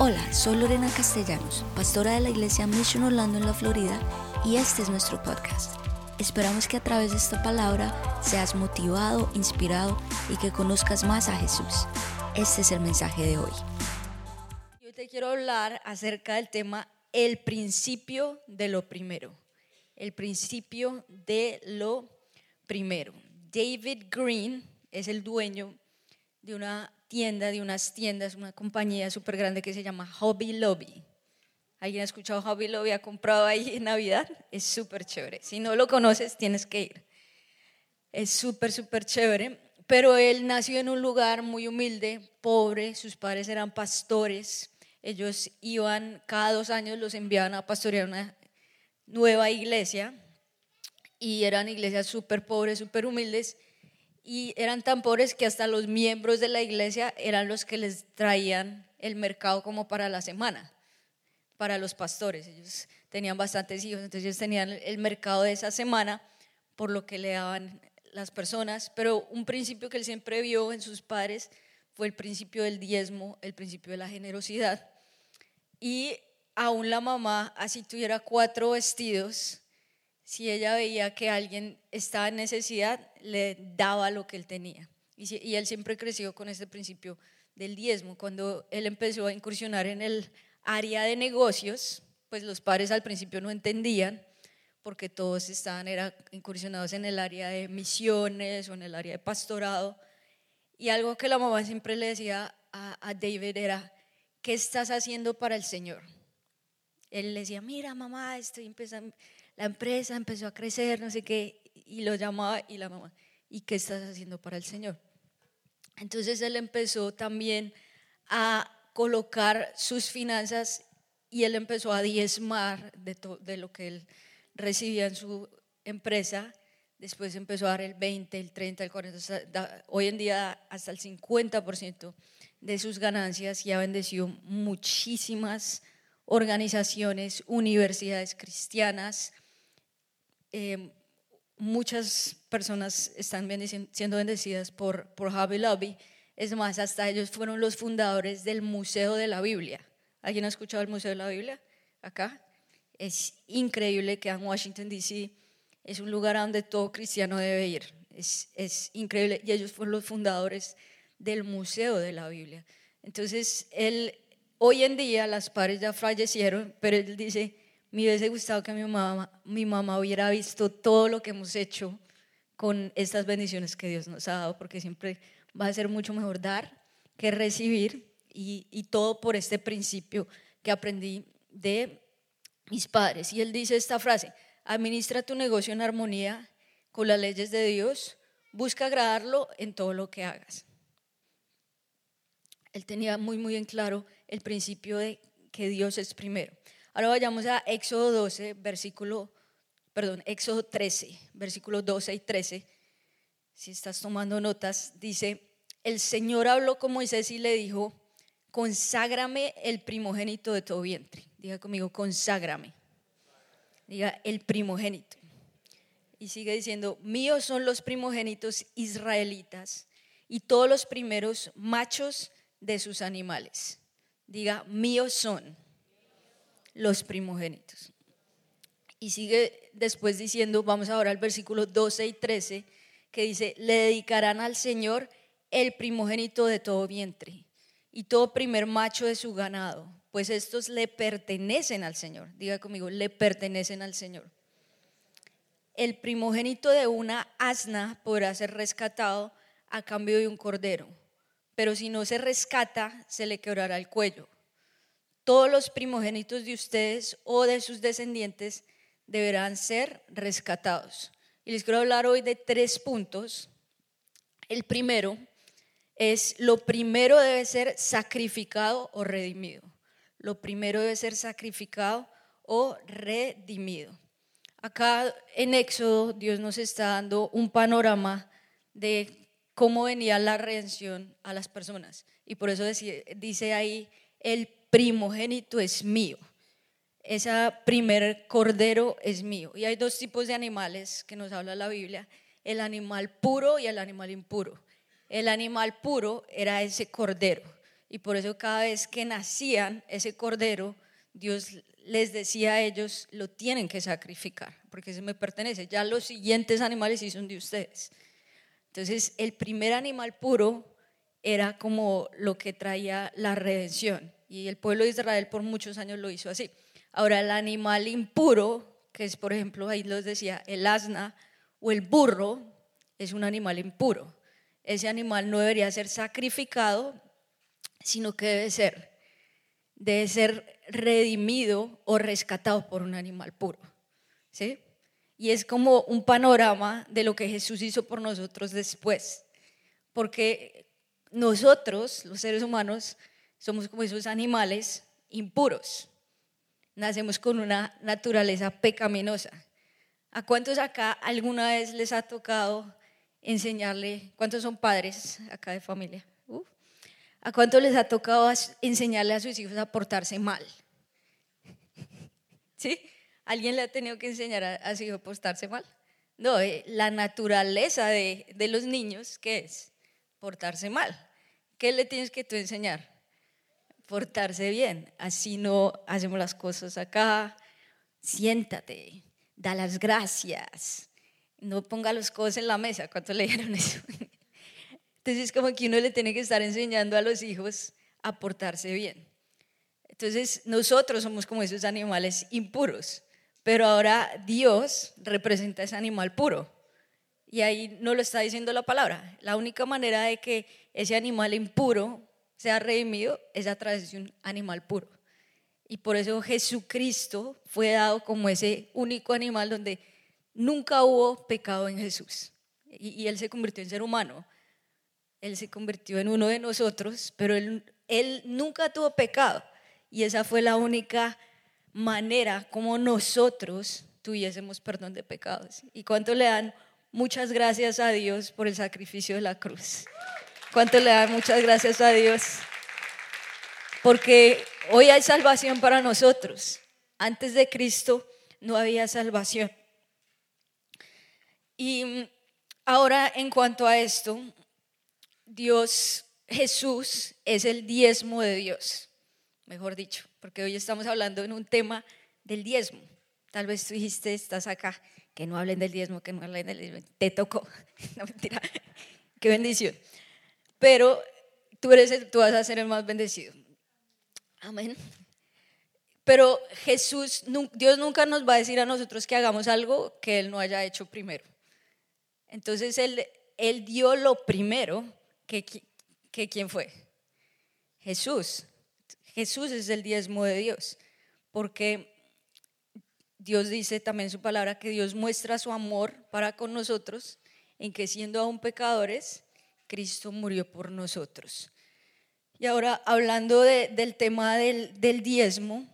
Hola, soy Lorena Castellanos, pastora de la iglesia Mission Orlando en la Florida, y este es nuestro podcast. Esperamos que a través de esta palabra seas motivado, inspirado y que conozcas más a Jesús. Este es el mensaje de hoy. Yo te quiero hablar acerca del tema el principio de lo primero. El principio de lo primero. David Green es el dueño de una tienda, de unas tiendas, una compañía súper grande que se llama Hobby Lobby. ¿Alguien ha escuchado Hobby Lobby? ¿Ha comprado ahí en Navidad? Es súper chévere. Si no lo conoces, tienes que ir. Es súper, súper chévere. Pero él nació en un lugar muy humilde, pobre. Sus padres eran pastores. Ellos iban, cada dos años los enviaban a pastorear una nueva iglesia. Y eran iglesias súper pobres, súper humildes y eran tan pobres que hasta los miembros de la iglesia eran los que les traían el mercado como para la semana, para los pastores. Ellos tenían bastantes hijos, entonces tenían el mercado de esa semana por lo que le daban las personas, pero un principio que él siempre vio en sus padres fue el principio del diezmo, el principio de la generosidad. Y aún la mamá, así tuviera cuatro vestidos, si ella veía que alguien estaba en necesidad, le daba lo que él tenía. Y, él siempre creció con este principio del diezmo. Cuando él empezó a incursionar en el área de negocios, pues los padres al principio no entendían, porque todos estaban era, incursionados en el área de misiones o en el área de pastorado. Y algo que la mamá siempre le decía a, a David era, ¿qué estás haciendo para el Señor? Él le decía, mira mamá, estoy empezando la empresa empezó a crecer, no sé qué, y lo llamaba y la mamá, ¿y qué estás haciendo para el Señor? Entonces él empezó también a colocar sus finanzas y él empezó a diezmar de, de lo que él recibía en su empresa. Después empezó a dar el 20, el 30, el 40, hoy en día hasta el 50% de sus ganancias y ha bendecido muchísimas organizaciones, universidades cristianas, eh, muchas personas están siendo bendecidas por, por Hobby Lobby. Es más, hasta ellos fueron los fundadores del Museo de la Biblia. ¿Alguien ha escuchado el Museo de la Biblia? Acá. Es increíble que en Washington, D.C. es un lugar donde todo cristiano debe ir. Es, es increíble. Y ellos fueron los fundadores del Museo de la Biblia. Entonces, él, hoy en día las padres ya fallecieron, pero él dice, me hubiese gustado que mi mamá, mi mamá hubiera visto todo lo que hemos hecho con estas bendiciones que Dios nos ha dado, porque siempre va a ser mucho mejor dar que recibir y, y todo por este principio que aprendí de mis padres. Y él dice esta frase, administra tu negocio en armonía con las leyes de Dios, busca agradarlo en todo lo que hagas. Él tenía muy, muy en claro el principio de que Dios es primero. Ahora vayamos a Éxodo 12, versículo, perdón, Éxodo 13, versículos 12 y 13. Si estás tomando notas, dice, el Señor habló con Moisés y le dijo, conságrame el primogénito de tu vientre. Diga conmigo, conságrame. Diga, el primogénito. Y sigue diciendo, míos son los primogénitos israelitas y todos los primeros machos de sus animales. Diga, míos son los primogénitos. Y sigue después diciendo, vamos ahora al versículo 12 y 13, que dice, le dedicarán al Señor el primogénito de todo vientre y todo primer macho de su ganado, pues estos le pertenecen al Señor. Diga conmigo, le pertenecen al Señor. El primogénito de una asna podrá ser rescatado a cambio de un cordero, pero si no se rescata, se le quebrará el cuello todos los primogénitos de ustedes o de sus descendientes deberán ser rescatados. Y les quiero hablar hoy de tres puntos. El primero es, lo primero debe ser sacrificado o redimido. Lo primero debe ser sacrificado o redimido. Acá en Éxodo Dios nos está dando un panorama de cómo venía la redención a las personas. Y por eso dice ahí el primogénito es mío. Ese primer cordero es mío. Y hay dos tipos de animales que nos habla la Biblia, el animal puro y el animal impuro. El animal puro era ese cordero. Y por eso cada vez que nacían ese cordero, Dios les decía a ellos, lo tienen que sacrificar, porque se me pertenece. Ya los siguientes animales sí son de ustedes. Entonces, el primer animal puro era como lo que traía la redención. Y el pueblo de Israel por muchos años lo hizo así. Ahora, el animal impuro, que es, por ejemplo, ahí los decía, el asna o el burro, es un animal impuro. Ese animal no debería ser sacrificado, sino que debe ser, debe ser redimido o rescatado por un animal puro. ¿Sí? Y es como un panorama de lo que Jesús hizo por nosotros después. Porque nosotros, los seres humanos, somos como esos animales impuros. Nacemos con una naturaleza pecaminosa. ¿A cuántos acá alguna vez les ha tocado enseñarle, cuántos son padres acá de familia? ¿A cuántos les ha tocado enseñarle a sus hijos a portarse mal? ¿Sí? ¿Alguien le ha tenido que enseñar a, su hijo a portarse mal? No, eh, la naturaleza de, de los niños, ¿qué es? Portarse mal. ¿Qué le tienes que tú enseñar? Portarse bien. Así no hacemos las cosas acá. Siéntate, da las gracias. No ponga los codos en la mesa. ¿Cuánto le dijeron eso? Entonces es como que uno le tiene que estar enseñando a los hijos a portarse bien. Entonces nosotros somos como esos animales impuros, pero ahora Dios representa ese animal puro. Y ahí no lo está diciendo la palabra. La única manera de que ese animal impuro sea redimido es a través de un animal puro. Y por eso Jesucristo fue dado como ese único animal donde nunca hubo pecado en Jesús. Y, Él se convirtió en ser humano. Él se convirtió en uno de nosotros, pero él, él nunca tuvo pecado. Y esa fue la única manera como nosotros tuviésemos perdón de pecados. ¿Y cuánto le dan muchas gracias a Dios por el sacrificio de la cruz. ¿Cuánto le dan muchas gracias a Dios? Porque hoy hay salvación para nosotros. Antes de Cristo no había salvación. Y ahora en cuanto a esto, Dios, Jesús es el diezmo de Dios, mejor dicho, porque hoy estamos hablando en un tema del diezmo. Tal vez tú dijiste, estás acá que no hablen del diezmo, que no hablen del diezmo. Te tocó. No mentira. Qué bendición. Pero tú, eres el, tú vas a ser el más bendecido. Amén. Pero Jesús, Dios nunca nos va a decir a nosotros que hagamos algo que Él no haya hecho primero. Entonces Él, él dio lo primero que, que quién fue. Jesús. Jesús es el diezmo de Dios. Porque Dios dice también en su palabra que Dios muestra su amor para con nosotros en que siendo aún pecadores, Cristo murió por nosotros. Y ahora hablando del tema del, diezmo,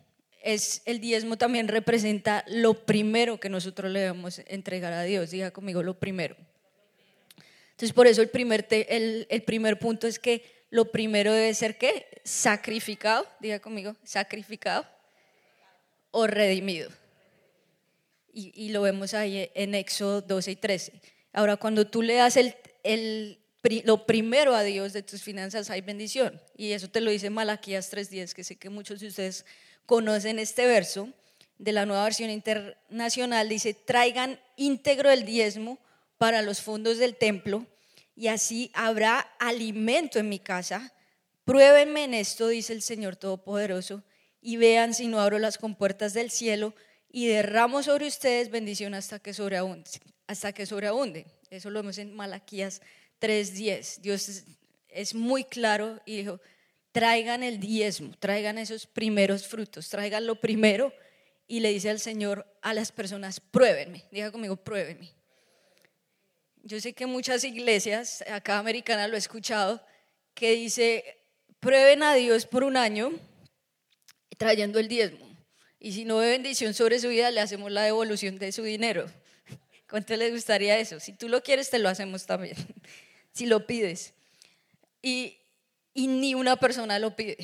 es, el diezmo también representa lo primero que nosotros le debemos entregar a Dios. Diga conmigo lo primero. Entonces por eso el primer, el, el primer punto es que lo primero debe ser ¿qué? Sacrificado, diga conmigo, sacrificado o redimido y, lo vemos ahí en Éxodo 12 y 13. Ahora, cuando tú le das el, el, lo primero a Dios de tus finanzas, hay bendición. Y eso te lo dice Malaquías 3.10, que sé que muchos de ustedes conocen este verso de la nueva versión internacional. Dice, traigan íntegro el diezmo para los fondos del templo y así habrá alimento en mi casa. Pruébenme en esto, dice el Señor Todopoderoso, y vean si no abro las compuertas del cielo y derramo sobre ustedes bendición hasta que sobreabunde. Hasta que sobreabunde. Eso lo vemos en Malaquías 3:10. Dios es, muy claro y dijo, traigan el diezmo, traigan esos primeros frutos, traigan lo primero y le dice al Señor a las personas, pruébenme, diga conmigo, pruébenme. Yo sé que muchas iglesias, acá americana lo he escuchado, que dice, prueben a Dios por un año trayendo el diezmo. Y si no ve bendición sobre su vida, le hacemos la devolución de su dinero. ¿Cuánto les gustaría eso? Si tú lo quieres, te lo hacemos también. Si lo pides. Y, y ni una persona lo pide,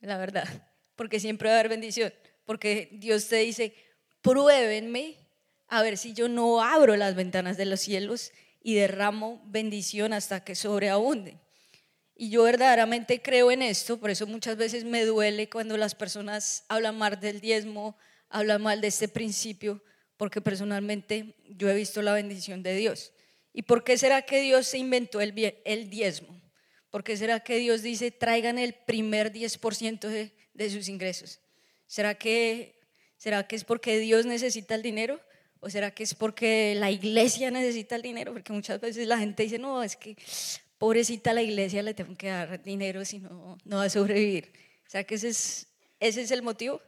la verdad. Porque siempre va a haber bendición. Porque Dios te dice, pruébenme a ver si yo no abro las ventanas de los cielos y derramo bendición hasta que sobreabunde. Y yo verdaderamente creo en esto, por eso muchas veces me duele cuando las personas hablan mal del diezmo, hablan mal de este principio, porque personalmente yo he visto la bendición de Dios. ¿Y por qué será que Dios se inventó el, diezmo? ¿Por qué será que Dios dice traigan el primer 10% de, de sus ingresos? ¿Será que, ¿Será que es porque Dios necesita el dinero? ¿O será que es porque la iglesia necesita el dinero? Porque muchas veces la gente dice, no, es que pobrecita la iglesia le tengo que dar dinero si no, no va a sobrevivir. ¿Será que ese es, ese es el motivo?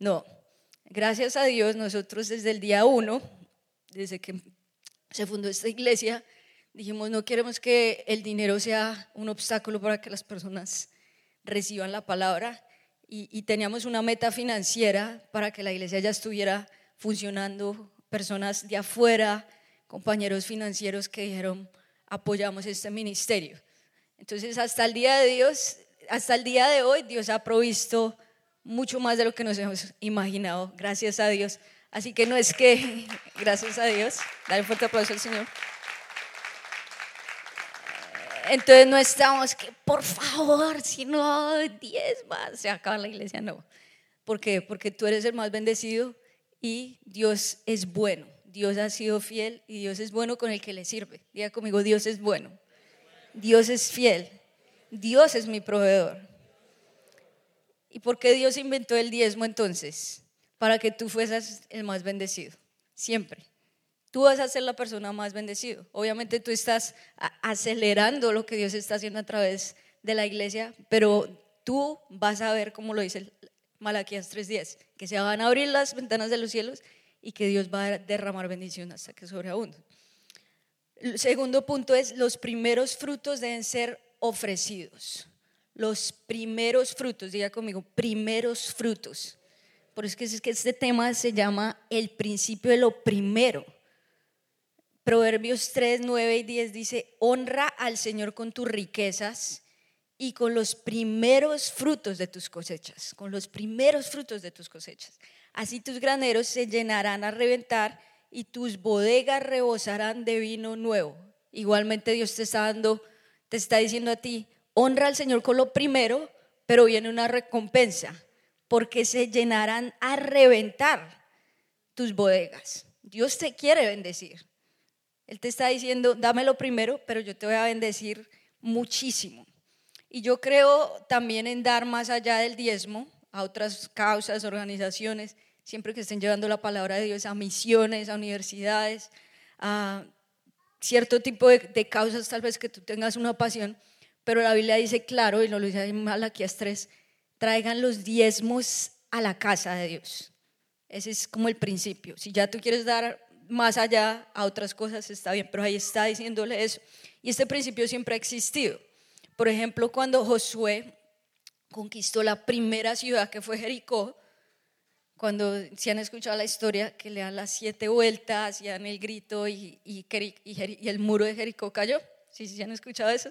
No. Gracias a Dios, nosotros desde el día uno, desde que se fundó esta iglesia, dijimos, no queremos que el dinero sea un obstáculo para que las personas reciban la palabra. Y, teníamos una meta financiera para que la iglesia ya estuviera funcionando, personas de afuera, compañeros financieros que dijeron, apoyamos este ministerio. Entonces, hasta el día de Dios, hasta el día de hoy, Dios ha provisto mucho más de lo que nos hemos imaginado, gracias a Dios. Así que no es que, gracias a Dios, dale un fuerte aplauso al Señor. Entonces no estamos que, por favor, si no, diez más, se acaba la iglesia, no. ¿Por qué? Porque tú eres el más bendecido y Dios es bueno. Dios ha sido fiel y Dios es bueno con el que le sirve. Diga conmigo, Dios es bueno. Dios es fiel. Dios es mi proveedor. ¿Y por qué Dios inventó el diezmo entonces? Para que tú fueras el más bendecido. Siempre. Tú vas a ser la persona más bendecida. Obviamente tú estás acelerando lo que Dios está haciendo a través de la iglesia, pero tú vas a ver, como lo dice Malaquías 3.10, que se van a abrir las ventanas de los cielos y que Dios va a derramar bendición hasta que sobreabunde. El segundo punto es, los primeros frutos deben ser ofrecidos. Los primeros frutos, diga conmigo, primeros frutos. Por eso es que este tema se llama el principio de lo primero. Proverbios 3, 9 y 10 dice, honra al Señor con tus riquezas y con los primeros frutos de tus cosechas, con los primeros frutos de tus cosechas. Así tus graneros se llenarán a reventar y tus bodegas rebosarán de vino nuevo. Igualmente Dios te está dando, te está diciendo a ti, honra al Señor con lo primero, pero viene una recompensa, porque se llenarán a reventar tus bodegas. Dios te quiere bendecir. Él te está diciendo, dame lo primero, pero yo te voy a bendecir muchísimo. Y yo creo también en dar más allá del diezmo, a otras causas, organizaciones, siempre que estén llevando la palabra de Dios a misiones, a universidades, a cierto tipo de, causas tal vez que tú tengas una pasión, pero la Biblia dice claro, y lo dice en Malaquías 3, traigan los diezmos a la casa de Dios. Ese es como el principio. Si ya tú quieres dar más allá a otras cosas, está bien, pero ahí está diciéndole eso. Y este principio siempre ha existido. Por ejemplo, cuando Josué conquistó la primera ciudad que fue Jericó. Cuando se han escuchado la historia, que le dan las siete vueltas y dan el grito y, el muro de Jericó cayó. ¿Sí, sí han escuchado eso?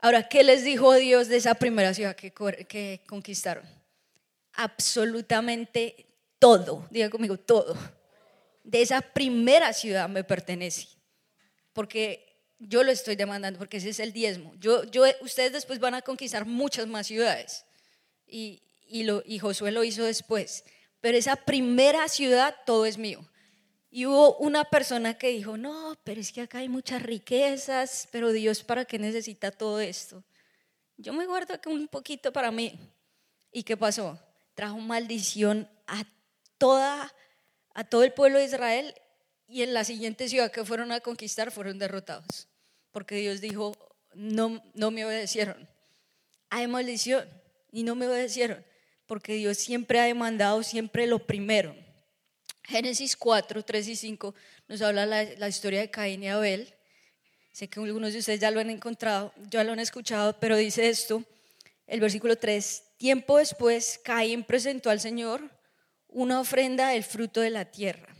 Ahora, ¿qué les dijo Dios de esa primera ciudad que, conquistaron? Absolutamente todo, diga conmigo, todo. De esa primera ciudad me pertenece. Porque yo lo estoy demandando porque ese es el diezmo. Yo, yo, ustedes después van a conquistar muchas más ciudades y, y Josué lo hizo después. Pero esa primera ciudad, todo es mío. Y hubo una persona que dijo, no, pero es que acá hay muchas riquezas, pero Dios, ¿para qué necesita todo esto? Yo me guardo aquí un poquito para mí. ¿Y qué pasó? Trajo maldición a, toda, a todo el pueblo de Israel y en la siguiente ciudad que fueron a conquistar fueron derrotados porque Dios dijo, no, no me obedecieron. Hay maldición y no me obedecieron, porque Dios siempre ha demandado siempre lo primero. Génesis 4, 3 y 5 nos habla la, la historia de Caín y Abel. Sé que algunos de ustedes ya lo han encontrado, ya lo han escuchado, pero dice esto, el versículo 3, tiempo después Caín presentó al Señor una ofrenda del fruto de la tierra.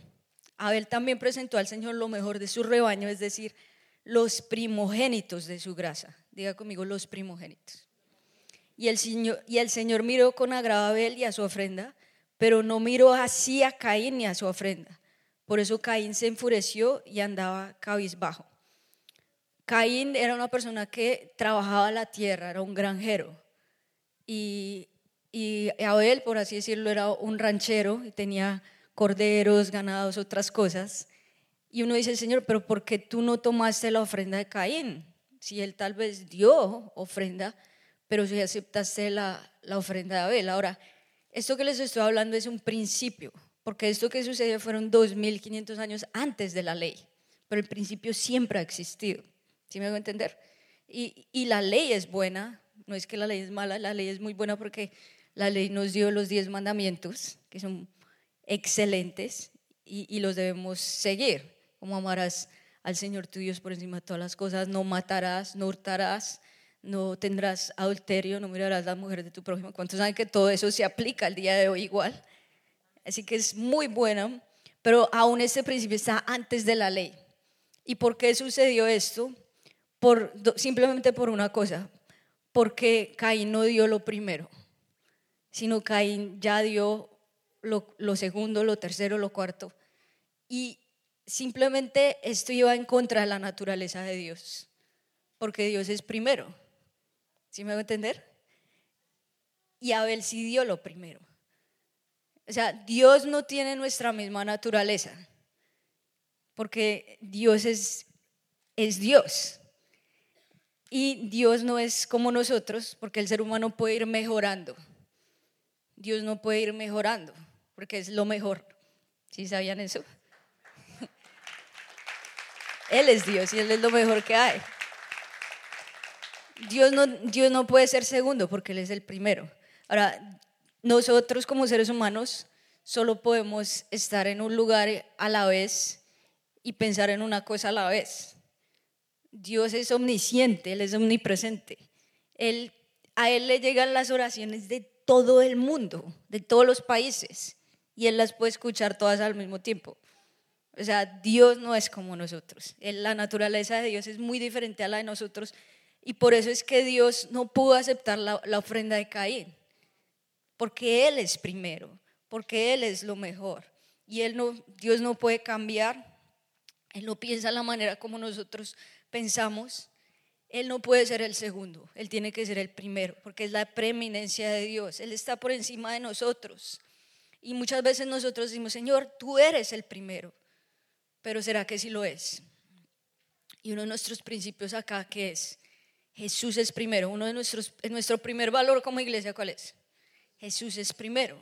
Abel también presentó al Señor lo mejor de su rebaño, es decir, los primogénitos de su grasa. Diga conmigo, los primogénitos. Y el Señor, y el Señor miró con agrado a Abel y a su ofrenda, pero no miró así a Caín ni a su ofrenda. Por eso Caín se enfureció y andaba cabizbajo. Caín era una persona que trabajaba la tierra, era un granjero. Y, y Abel, por así decirlo, era un ranchero y tenía corderos, ganados, otras cosas. Y uno dice, Señor, pero ¿por qué tú no tomaste la ofrenda de Caín? Si él tal vez dio ofrenda, pero si aceptaste la, la ofrenda de Abel. Ahora, esto que les estoy hablando es un principio, porque esto que sucedió fueron 2.500 años antes de la ley, pero el principio siempre ha existido. ¿Sí me hago entender? Y, y la ley es buena, no es que la ley es mala, la ley es muy buena porque la ley nos dio los diez mandamientos, que son excelentes y, y los debemos seguir, como amarás al Señor tu Dios por encima de todas las cosas, no matarás, no hurtarás, no tendrás adulterio, no mirarás a la mujer de tu prójimo. ¿Cuántos saben que todo eso se aplica al día de hoy igual? Así que es muy bueno, pero aún este principio está antes de la ley. ¿Y por qué sucedió esto? Por, simplemente por una cosa, porque Caín no dio lo primero, sino Caín ya dio lo, lo segundo, lo tercero, lo cuarto. Y simplemente esto iba en contra de la naturaleza de Dios, porque Dios es primero. ¿Sí me voy a entender? Y Abel sí dio lo primero. O sea, Dios no tiene nuestra misma naturaleza, porque Dios es, es Dios. Y Dios no es como nosotros, porque el ser humano puede ir mejorando. Dios no puede ir mejorando, porque es lo mejor. ¿Sí sabían eso? Él es Dios y Él es lo mejor que hay. Dios no, Dios no puede ser segundo porque Él es el primero. Ahora, nosotros como seres humanos solo podemos estar en un lugar a la vez y pensar en una cosa a la vez. Dios es omnisciente, Él es omnipresente. Él, a Él le llegan las oraciones de todo el mundo, de todos los países, y Él las puede escuchar todas al mismo tiempo. O sea, Dios no es como nosotros. La naturaleza de Dios es muy diferente a la de nosotros y por eso es que Dios no pudo aceptar la, ofrenda de Caín, porque Él es primero, porque Él es lo mejor. Y él no, Dios no puede cambiar, Él no piensa la manera como nosotros pensamos. Él no puede ser el segundo, Él tiene que ser el primero, porque es la preeminencia de Dios. Él está por encima de nosotros. Y muchas veces nosotros decimos, Señor, tú eres el primero, pero ¿será que sí lo es? Y uno de nuestros principios acá que es, Jesús es primero. Uno de nuestros, nuestro primer valor como iglesia, ¿cuál es? Jesús es primero.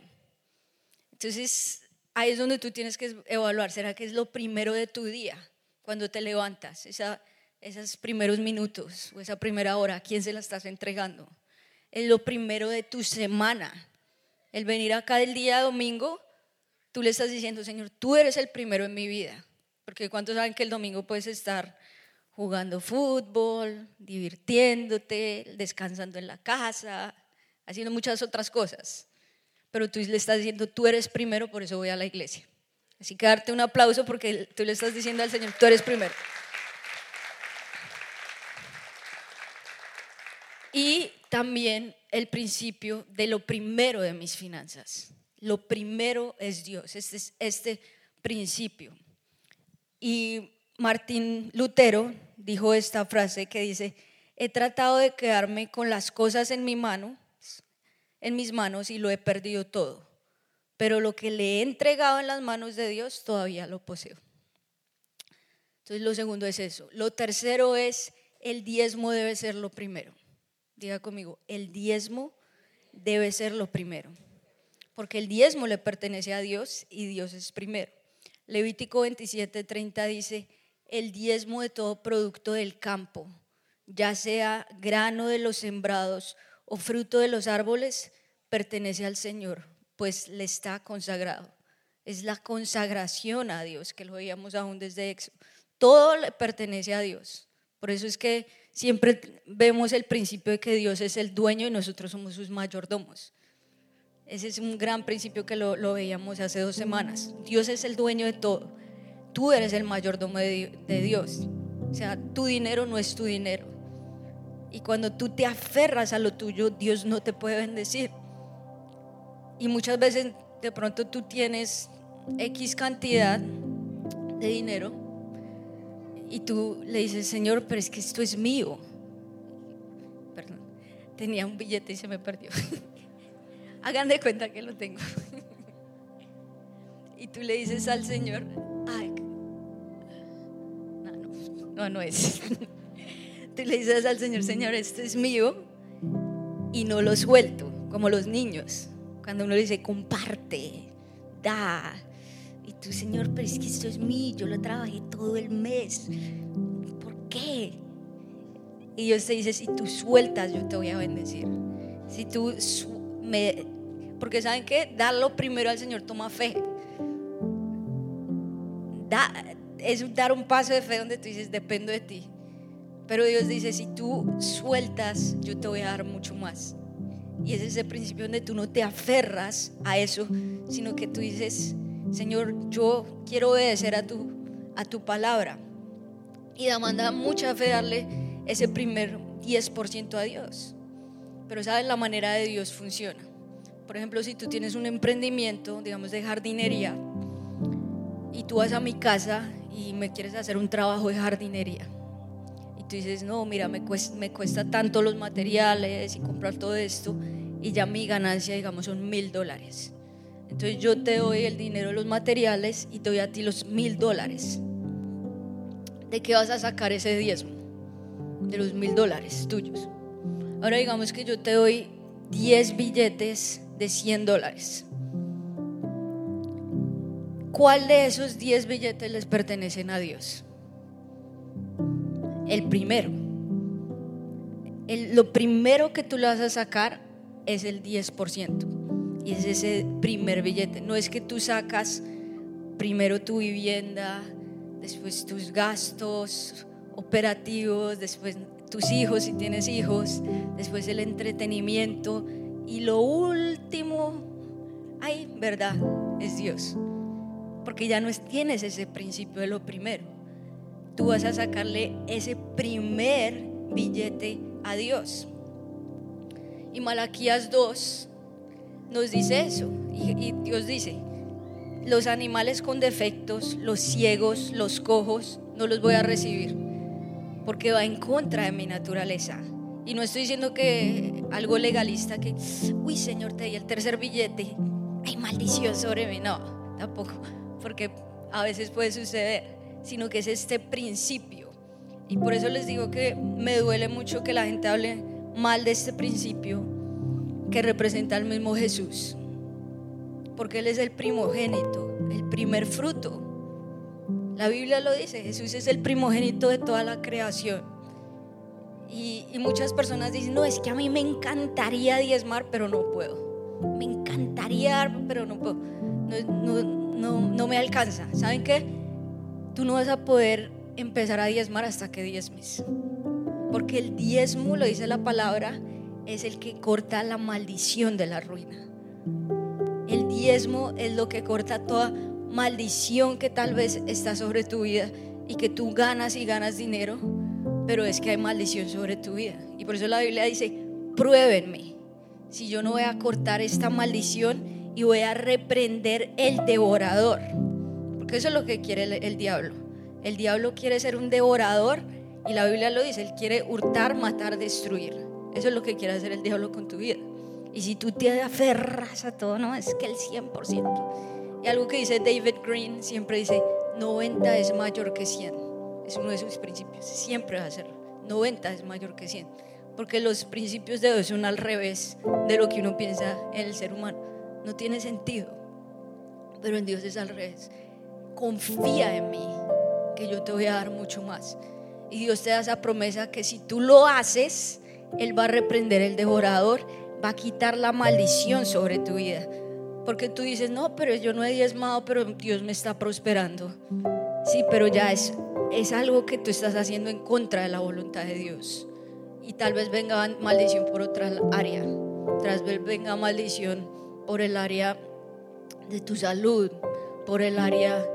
Entonces, ahí es donde tú tienes que evaluar, ¿será que es lo primero de tu día? Cuando te levantas, esa, esos primeros minutos o esa primera hora, ¿a quién se la estás entregando? Es lo primero de tu semana. El venir acá el día domingo, tú le estás diciendo, Señor, tú eres el primero en mi vida. Porque ¿cuántos saben que el domingo puedes estar jugando fútbol, divirtiéndote, descansando en la casa, haciendo muchas otras cosas. Pero tú le estás diciendo, tú eres primero, por eso voy a la iglesia. Así que darte un aplauso porque tú le estás diciendo al Señor, tú eres primero. Y también el principio de lo primero de mis finanzas. Lo primero es Dios, este es este principio. Y Martín Lutero dijo esta frase que dice, he tratado de quedarme con las cosas en mi mano, en mis manos y lo he perdido todo, pero lo que le he entregado en las manos de Dios todavía lo poseo. Entonces lo segundo es eso. Lo tercero es el diezmo debe ser lo primero. Diga conmigo, el diezmo debe ser lo primero. Porque el diezmo le pertenece a Dios y Dios es primero. Levítico 27:30 dice, el diezmo de todo producto del campo, ya sea grano de los sembrados o fruto de los árboles, pertenece al Señor, pues le está consagrado. Es la consagración a Dios, que lo veíamos aún desde Éxodo. Todo le pertenece a Dios. Por eso es que siempre vemos el principio de que Dios es el dueño y nosotros somos sus mayordomos. Ese es un gran principio que lo, lo veíamos hace dos semanas. Dios es el dueño de todo tú eres el mayordomo de, Dios. O sea, tu dinero no es tu dinero. Y cuando tú te aferras a lo tuyo, Dios no te puede bendecir. Y muchas veces de pronto tú tienes X cantidad de dinero y tú le dices, Señor, pero es que esto es mío. Perdón, tenía un billete y se me perdió. Hagan de cuenta que lo tengo. y tú le dices al Señor, no, no, es. tú le dices al Señor, Señor, esto es mío y no lo suelto, como los niños. Cuando uno le dice, comparte, da, y tú, Señor, pero es que esto es mío, yo lo trabajé todo el mes. ¿Por qué? Y Dios te dice, si tú sueltas, yo te voy a bendecir. Si tú me... Porque ¿saben qué? Darlo primero al Señor toma fe. Da, es dar un paso de fe donde tú dices, dependo de ti. Pero Dios dice, si tú sueltas, yo te voy a dar mucho más. Y es ese principio donde tú no te aferras a eso, sino que tú dices, Señor, yo quiero obedecer a tu, a tu palabra. Y demanda mucha fe darle ese primer 10% a Dios. Pero sabes, la manera de Dios funciona. Por ejemplo, si tú tienes un emprendimiento, digamos, de jardinería, y tú vas a mi casa y me quieres hacer un trabajo de jardinería. Y tú dices, no, mira, me cuesta, me cuesta tanto los materiales y comprar todo esto, y ya mi ganancia, digamos, son mil dólares. Entonces yo te doy el dinero de los materiales y te doy a ti los mil dólares. ¿De qué vas a sacar ese diezmo? De los mil dólares tuyos. Ahora digamos que yo te doy 10 billetes de 100 dólares. ¿Cuál de esos 10 billetes les pertenecen a Dios? El primero. lo primero que tú le vas a sacar es el 10%. Y es ese primer billete. No es que tú sacas primero tu vivienda, después tus gastos operativos, después tus hijos si tienes hijos, después el entretenimiento y lo último, ay, verdad, es Dios. Porque ya no tienes ese principio de lo primero. Tú vas a sacarle ese primer billete a Dios. Y Malaquías 2, nos dice eso. Y, Dios dice, los animales con defectos, los ciegos, los cojos, no los voy a recibir, porque va en contra de mi naturaleza. Y no estoy diciendo que algo legalista, que, uy Señor, te di el tercer billete, hay maldición sobre mí. No, tampoco, porque a veces puede suceder, sino que es este principio. Y por eso les digo que me duele mucho que la gente hable mal de este principio, que representa al mismo Jesús. Porque Él es el primogénito, el primer fruto. La Biblia lo dice, Jesús es el primogénito de toda la creación. Y, muchas personas dicen, no, es que a mí me encantaría diezmar, pero no puedo. Me encantaría, pero no puedo. No, no, no me alcanza. ¿Saben qué? Tú no vas a poder empezar a diezmar hasta que diezmes. Porque el diezmo, lo dice la palabra, es el que corta la maldición de la ruina. El diezmo es lo que corta toda maldición que tal vez está sobre tu vida y que tú ganas y ganas dinero, pero es que hay maldición sobre tu vida. Y por eso la Biblia dice, pruébenme si yo no voy a cortar esta maldición y voy a reprender el devorador. Porque eso es lo que quiere el, el diablo. El diablo quiere ser un devorador y la Biblia lo dice, él quiere hurtar, matar, destruir. Eso es lo que quiere hacer el diablo con tu vida. Y si tú te aferras a todo, no, es que el 100%. Y algo que dice David Green, siempre dice, 90 es mayor que 100. Es uno de sus principios, siempre va a ser 90 es mayor que 100. Porque los principios de Dios son al revés de lo que uno piensa en el ser humano. No tiene sentido. Pero en Dios es al revés. Confía en mí, que yo te voy a dar mucho más. Y Dios te da esa promesa que si tú lo haces, él va a reprender el devorador, va a quitar la maldición sobre tu vida. Porque tú dices, no, pero yo no he diezmado, pero Dios me está prosperando. Sí, pero ya es, es algo que tú estás haciendo en contra de la voluntad de Dios. Y tal vez venga maldición por otra área. Tal vez venga maldición por el área de tu salud, por el área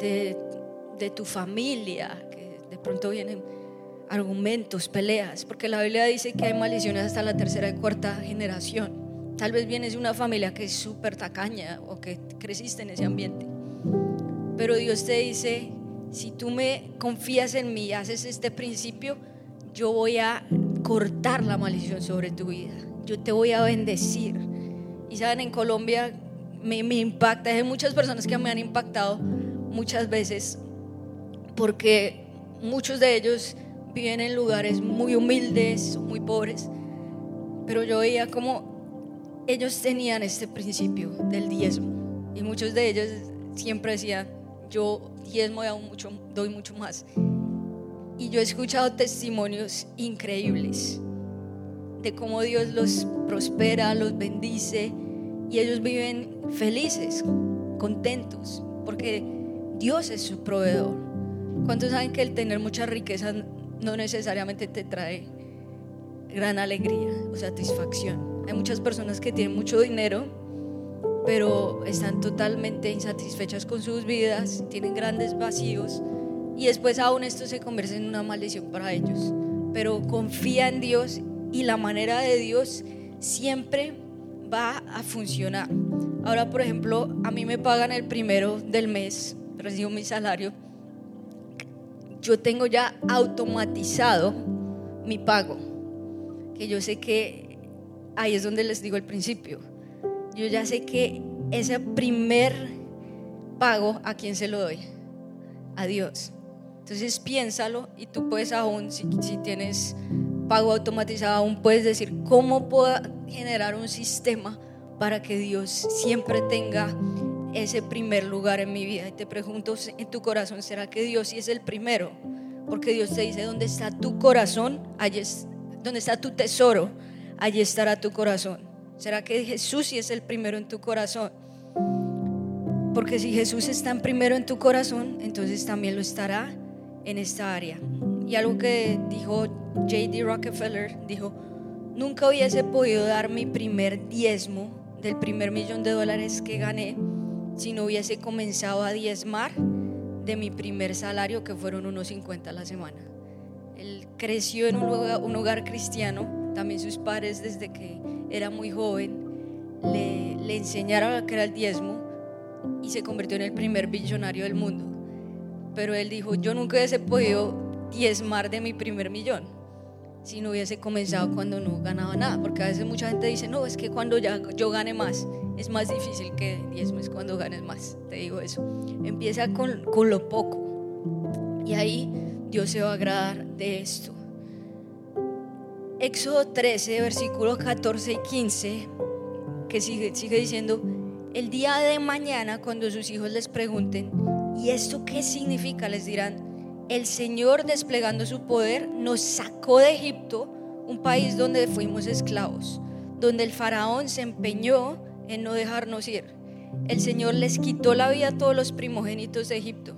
de, de tu familia, que de pronto vienen argumentos, peleas, porque la Biblia dice que hay maldiciones hasta la tercera y cuarta generación. Tal vez vienes de una familia que es súper tacaña o que creciste en ese ambiente. Pero Dios te dice si tú me confías en mí, haces este principio, yo voy a cortar la maldición sobre tu vida. Yo te voy a bendecir. Y saben, en Colombia me, me impacta, hay muchas personas que me han impactado muchas veces porque muchos de ellos viven en lugares muy humildes, muy pobres, pero yo veía como ellos tenían este principio del diezmo y muchos de ellos siempre decían, yo diezmo y mucho, doy mucho más. Y yo he escuchado testimonios increíbles de cómo Dios los prospera, los bendice y ellos viven felices, contentos, porque Dios es su proveedor. ¿Cuántos saben que el tener mucha riqueza no necesariamente te trae gran alegría o satisfacción? Hay muchas personas que tienen mucho dinero, pero están totalmente insatisfechas con sus vidas, tienen grandes vacíos y después aún esto se convierte en una maldición para ellos. Pero confía en Dios y la manera de Dios siempre va a funcionar. Ahora, por ejemplo, a mí me pagan el primero del mes, recibo mi salario. Yo tengo ya automatizado mi pago, que yo sé que ahí es donde les digo el principio. Yo ya sé que ese primer pago, ¿a quién se lo doy? A Dios. Entonces piénsalo y tú puedes aún, si, si tienes pago automatizado, aún puedes decir, ¿cómo puedo generar un sistema para que Dios siempre tenga ese primer lugar en mi vida? Y te pregunto en tu corazón, ¿será que Dios sí es el primero? Porque Dios te dice, ¿dónde está tu corazón? Allí es, ¿Dónde está tu tesoro? Allí estará tu corazón. ¿Será que Jesús sí es el primero en tu corazón? Porque si Jesús está en primero en tu corazón, entonces también lo estará en esta área. Y algo que dijo J.D. Rockefeller, dijo, nunca hubiese podido dar mi primer diezmo del primer millón de dólares que gané si no hubiese comenzado a diezmar de mi primer salario, que fueron unos 50 a la semana. Él creció en un hogar, un hogar cristiano, también sus padres desde que era muy joven le, enseñaron que era el diezmo y se convirtió en el primer billonario del mundo. Pero él dijo, yo nunca hubiese podido diezmar de mi primer millón si no hubiese comenzado cuando no ganaba nada. Porque a veces mucha gente dice, no, es que cuando ya yo gane más, es más difícil que diezmes cuando ganes más. Te digo eso. Empieza con, con lo poco. Y ahí Dios se va a agradar de esto. Éxodo 13, versículos 14 y 15, que sigue, sigue diciendo, el día de mañana cuando sus hijos les pregunten, ¿y esto qué significa? Les dirán, el Señor desplegando su poder nos sacó de Egipto, un país donde fuimos esclavos, donde el faraón se empeñó en no dejarnos ir. El Señor les quitó la vida a todos los primogénitos de Egipto,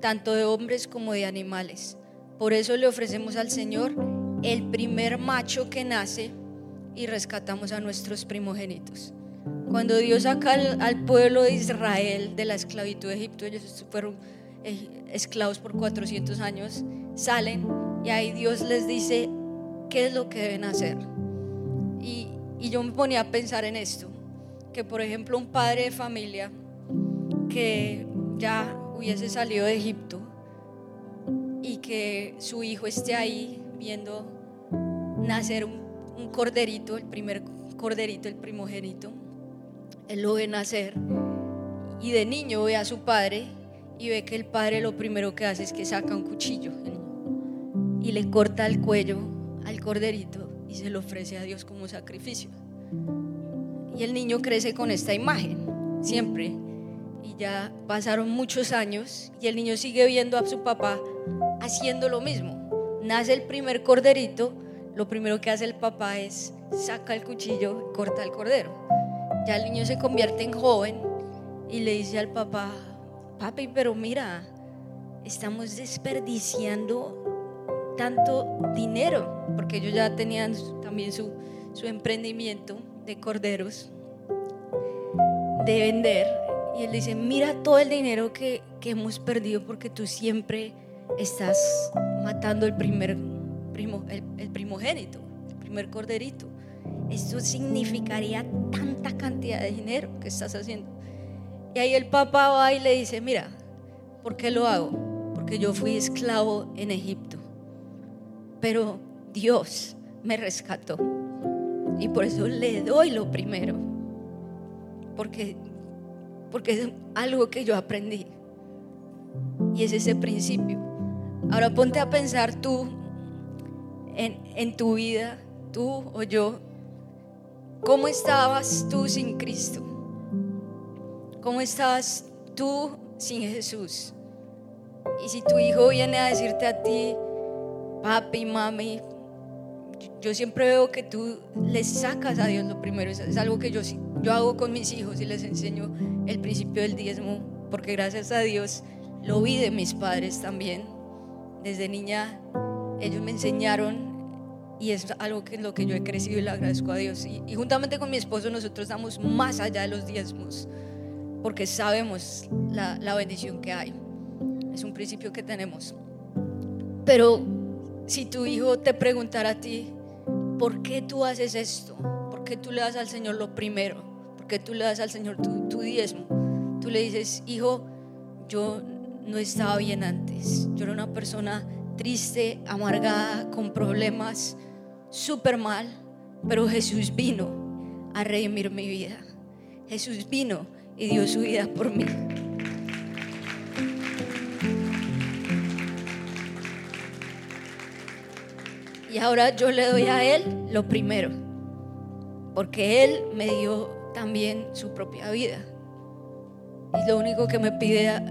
tanto de hombres como de animales. Por eso le ofrecemos al Señor el primer macho que nace y rescatamos a nuestros primogénitos. Cuando Dios saca al, pueblo de Israel de la esclavitud de Egipto, ellos fueron esclavos por 400 años, salen y ahí Dios les dice qué es lo que deben hacer. Y, y yo me ponía a pensar en esto, que por ejemplo un padre de familia que ya hubiese salido de Egipto y que su hijo esté ahí viendo nacer un, corderito, el primer corderito, el primogénito. Él lo ve nacer y de niño ve a su padre y ve que el padre lo primero que hace es que saca un cuchillo y le corta el cuello al corderito y se lo ofrece a Dios como sacrificio. Y el niño crece con esta imagen, siempre. Y ya pasaron muchos años y el niño sigue viendo a su papá haciendo lo mismo nace el primer corderito, lo primero que hace el papá es saca el cuchillo corta el cordero. Ya el niño se convierte en joven y le dice al papá, papi, pero mira, estamos desperdiciando tanto dinero, porque ellos ya tenían también su, su emprendimiento de corderos, de vender. Y él dice, mira todo el dinero que, que hemos perdido porque tú siempre estás matando el primer primo, el, primogénito, el primer corderito. Eso significaría tanta cantidad de dinero que estás haciendo. Y ahí el papá va y le dice, mira, ¿por qué lo hago? porque yo fui esclavo en Egipto. Pero Dios me rescató. Y por eso le doy lo primero. Porque, porque es algo que yo aprendí. Y es ese principio. Ahora ponte a pensar tú en, en tu vida, tú o yo, ¿cómo estabas tú sin Cristo? ¿Cómo estabas tú sin Jesús? Y si tu hijo viene a decirte a ti, papi, mami, yo siempre veo que tú les sacas a Dios lo primero. Es, algo que yo, yo hago con mis hijos y les enseño el principio del diezmo, porque gracias a Dios lo vi de mis padres también. Desde niña ellos me enseñaron y es algo que en lo que yo he crecido y le agradezco a Dios. Y, y juntamente con mi esposo nosotros damos más allá de los diezmos, porque sabemos la, la bendición que hay. Es un principio que tenemos. Pero si tu hijo te preguntara a ti, ¿por qué tú haces esto? ¿Por qué tú le das al Señor lo primero? ¿Por qué tú le das al Señor tu, tu diezmo? Tú le dices, hijo, yo no estaba bien antes. Yo era una persona triste, amargada, con problemas, súper mal, pero Jesús vino a redimir mi vida. Jesús vino y dio su vida por mí. Y ahora yo le doy a Él lo primero, porque Él me dio también su propia vida. Y lo único que me pide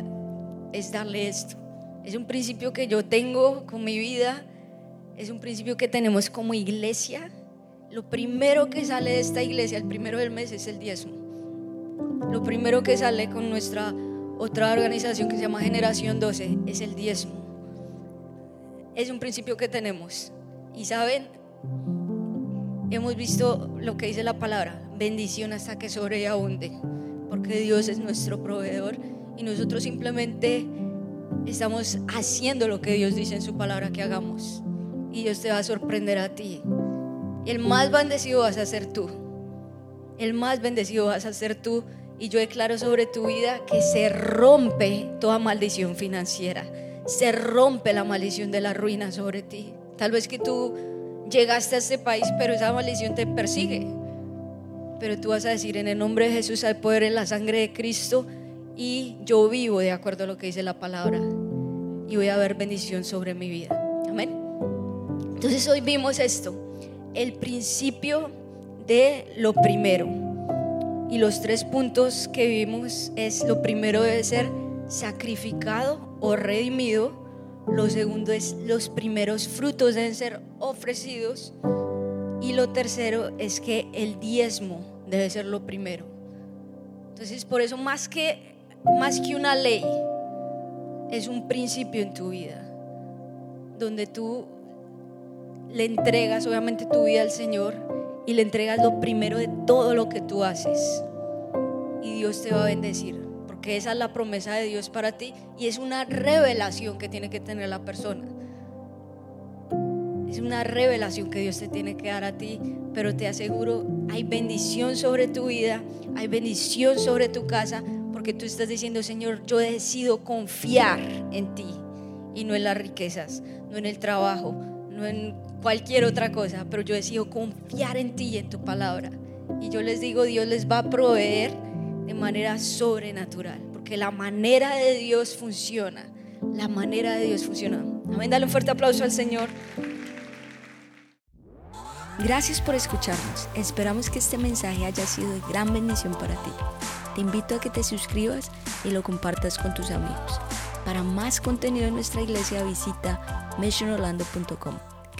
es darle esto. Es un principio que yo tengo con mi vida, es un principio que tenemos como iglesia. Lo primero que sale de esta iglesia, el primero del mes, es el diezmo. Lo primero que sale con nuestra otra organización que se llama Generación 12 es el diezmo. Es un principio que tenemos. Y saben, hemos visto lo que dice la palabra, bendición hasta que sobreabunde, porque Dios es nuestro proveedor y nosotros simplemente estamos haciendo lo que Dios dice en su palabra que hagamos. Y Dios te va a sorprender a ti. El más bendecido vas a ser tú. El más bendecido vas a ser tú. Y yo declaro sobre tu vida que se rompe toda maldición financiera. Se rompe la maldición de la ruina sobre ti. Tal vez que tú llegaste a este país, pero esa maldición te persigue. Pero tú vas a decir, en el nombre de Jesús hay poder en la sangre de Cristo y yo vivo de acuerdo a lo que dice la palabra y voy a ver bendición sobre mi vida. Amén. Entonces hoy vimos esto, el principio de lo primero. Y los tres puntos que vimos es lo primero debe ser sacrificado o redimido lo segundo es los primeros frutos deben ser ofrecidos. Y lo tercero es que el diezmo debe ser lo primero. Entonces, por eso más que, más que una ley, es un principio en tu vida, donde tú le entregas obviamente tu vida al Señor y le entregas lo primero de todo lo que tú haces. Y Dios te va a bendecir que esa es la promesa de Dios para ti y es una revelación que tiene que tener la persona. Es una revelación que Dios te tiene que dar a ti, pero te aseguro, hay bendición sobre tu vida, hay bendición sobre tu casa, porque tú estás diciendo, Señor, yo decido confiar en ti y no en las riquezas, no en el trabajo, no en cualquier otra cosa, pero yo decido confiar en ti y en tu palabra. Y yo les digo, Dios les va a proveer de manera sobrenatural, porque la manera de Dios funciona, la manera de Dios funciona. Amén, dale un fuerte aplauso al Señor. Gracias por escucharnos. Esperamos que este mensaje haya sido de gran bendición para ti. Te invito a que te suscribas y lo compartas con tus amigos. Para más contenido en nuestra iglesia visita missionorlando.com.